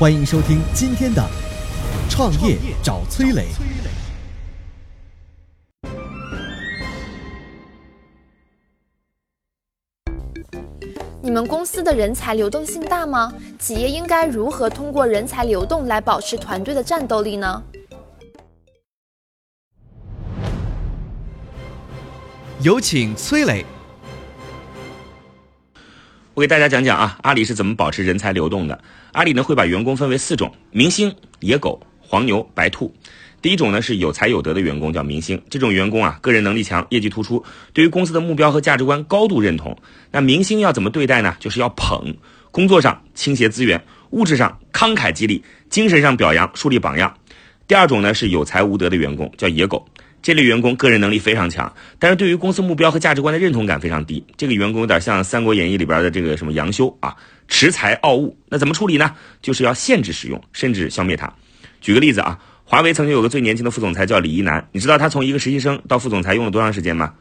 欢迎收听今天的《创业找崔磊》。你们公司的人才流动性大吗？企业应该如何通过人才流动来保持团队的战斗力呢？有请崔磊。我给大家讲讲啊，阿里是怎么保持人才流动的。阿里呢会把员工分为四种：明星、野狗、黄牛、白兔。第一种呢是有才有德的员工，叫明星。这种员工啊，个人能力强，业绩突出，对于公司的目标和价值观高度认同。那明星要怎么对待呢？就是要捧，工作上倾斜资源，物质上慷慨激励，精神上表扬，树立榜样。第二种呢是有才无德的员工，叫野狗。这类员工个人能力非常强，但是对于公司目标和价值观的认同感非常低。这个员工有点像《三国演义》里边的这个什么杨修啊，恃才傲物。那怎么处理呢？就是要限制使用，甚至消灭他。举个例子啊。华为曾经有个最年轻的副总裁叫李一男，你知道他从一个实习生到副总裁用了多长时间吗？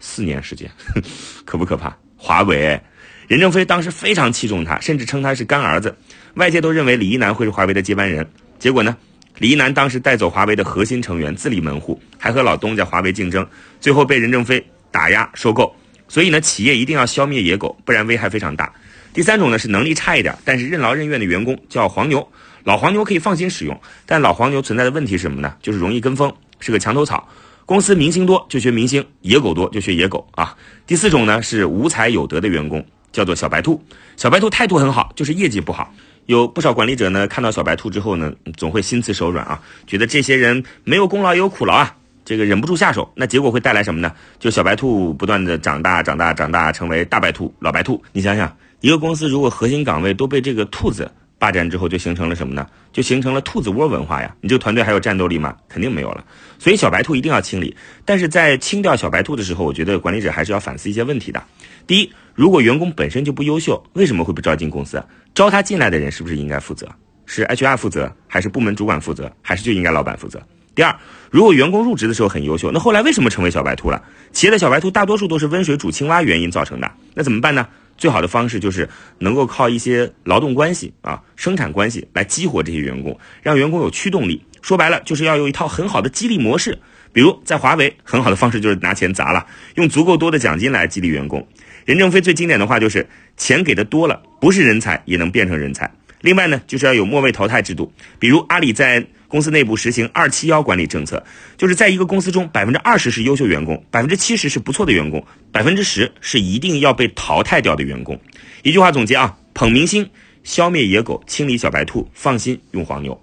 四年时间，可不可怕？华为，任正非当时非常器重他，甚至称他是干儿子，外界都认为李一男会是华为的接班人。结果呢，李一男当时带走华为的核心成员，自立门户，还和老东家华为竞争，最后被任正非打压收购。所以呢，企业一定要消灭野狗，不然危害非常大。第三种呢是能力差一点，但是任劳任怨的员工，叫黄牛。老黄牛可以放心使用，但老黄牛存在的问题是什么呢？就是容易跟风，是个墙头草。公司明星多就学明星，野狗多就学野狗啊。第四种呢是无才有德的员工，叫做小白兔。小白兔态度很好，就是业绩不好。有不少管理者呢看到小白兔之后呢，总会心慈手软啊，觉得这些人没有功劳也有苦劳啊，这个忍不住下手。那结果会带来什么呢？就小白兔不断的长大、长大、长大，成为大白兔、老白兔。你想想，一个公司如果核心岗位都被这个兔子。霸占之后就形成了什么呢？就形成了兔子窝文化呀！你这个团队还有战斗力吗？肯定没有了。所以小白兔一定要清理。但是在清掉小白兔的时候，我觉得管理者还是要反思一些问题的。第一，如果员工本身就不优秀，为什么会不招进公司？招他进来的人是不是应该负责？是 HR 负责，还是部门主管负责，还是就应该老板负责？第二，如果员工入职的时候很优秀，那后来为什么成为小白兔了？企业的小白兔大多数都是温水煮青蛙原因造成的。那怎么办呢？最好的方式就是能够靠一些劳动关系啊、生产关系来激活这些员工，让员工有驱动力。说白了，就是要有一套很好的激励模式。比如在华为，很好的方式就是拿钱砸了，用足够多的奖金来激励员工。任正非最经典的话就是：钱给的多了，不是人才也能变成人才。另外呢，就是要有末位淘汰制度，比如阿里在。公司内部实行“二七幺”管理政策，就是在一个公司中，百分之二十是优秀员工，百分之七十是不错的员工，百分之十是一定要被淘汰掉的员工。一句话总结啊：捧明星，消灭野狗，清理小白兔，放心用黄牛。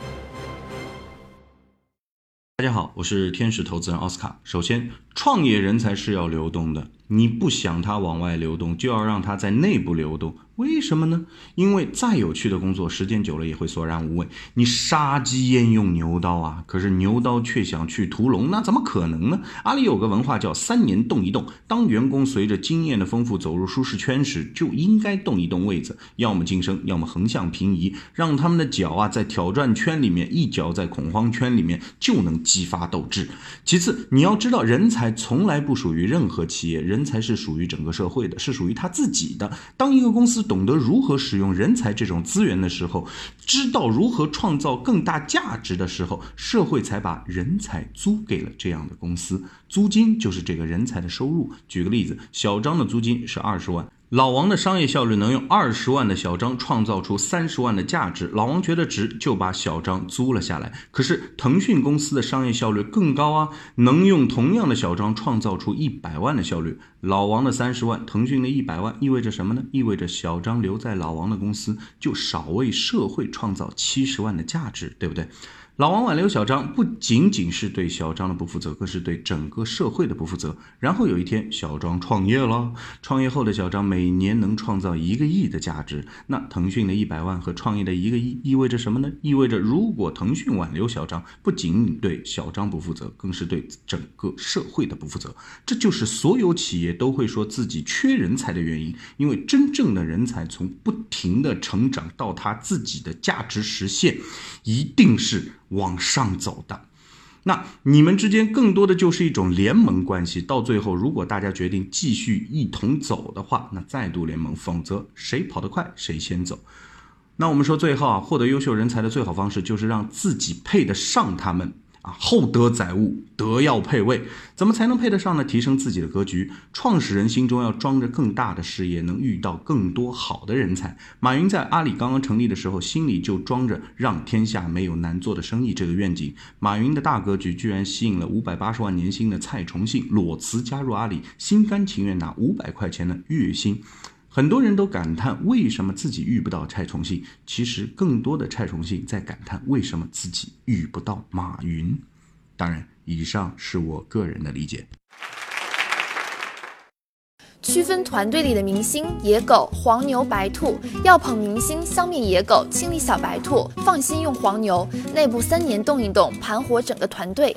大家好，我是天使投资人奥斯卡。首先，创业人才是要流动的，你不想它往外流动，就要让它在内部流动。为什么呢？因为再有趣的工作，时间久了也会索然无味。你杀鸡焉用牛刀啊？可是牛刀却想去屠龙，那怎么可能呢？阿里有个文化叫“三年动一动”。当员工随着经验的丰富走入舒适圈时，就应该动一动位子，要么晋升，要么横向平移，让他们的脚啊在挑战圈里面，一脚在恐慌圈里面，就能激发斗志。其次，你要知道，人才从来不属于任何企业人，人才是属于整个社会的，是属于他自己的。当一个公司。懂得如何使用人才这种资源的时候，知道如何创造更大价值的时候，社会才把人才租给了这样的公司。租金就是这个人才的收入。举个例子，小张的租金是二十万。老王的商业效率能用二十万的小张创造出三十万的价值，老王觉得值就把小张租了下来。可是腾讯公司的商业效率更高啊，能用同样的小张创造出一百万的效率，老王的三十万，腾讯的一百万，意味着什么呢？意味着小张留在老王的公司，就少为社会创造七十万的价值，对不对？老王挽留小张，不仅仅是对小张的不负责，更是对整个社会的不负责。然后有一天，小张创业了，创业后的小张每年能创造一个亿的价值。那腾讯的一百万和创业的一个亿意味着什么呢？意味着如果腾讯挽留小张，不仅对小张不负责，更是对整个社会的不负责。这就是所有企业都会说自己缺人才的原因，因为真正的人才从不停的成长到他自己的价值实现，一定是。往上走的，那你们之间更多的就是一种联盟关系。到最后，如果大家决定继续一同走的话，那再度联盟；否则，谁跑得快谁先走。那我们说，最后啊，获得优秀人才的最好方式就是让自己配得上他们。啊，厚德载物，德要配位，怎么才能配得上呢？提升自己的格局，创始人心中要装着更大的事业，能遇到更多好的人才。马云在阿里刚刚成立的时候，心里就装着让天下没有难做的生意这个愿景。马云的大格局居然吸引了五百八十万年薪的蔡崇信裸辞加入阿里，心甘情愿拿五百块钱的月薪。很多人都感叹为什么自己遇不到蔡崇信，其实更多的蔡崇信在感叹为什么自己遇不到马云。当然，以上是我个人的理解。区分团队里的明星、野狗、黄牛、白兔，要捧明星、消灭野狗、清理小白兔，放心用黄牛，内部三年动一动，盘活整个团队。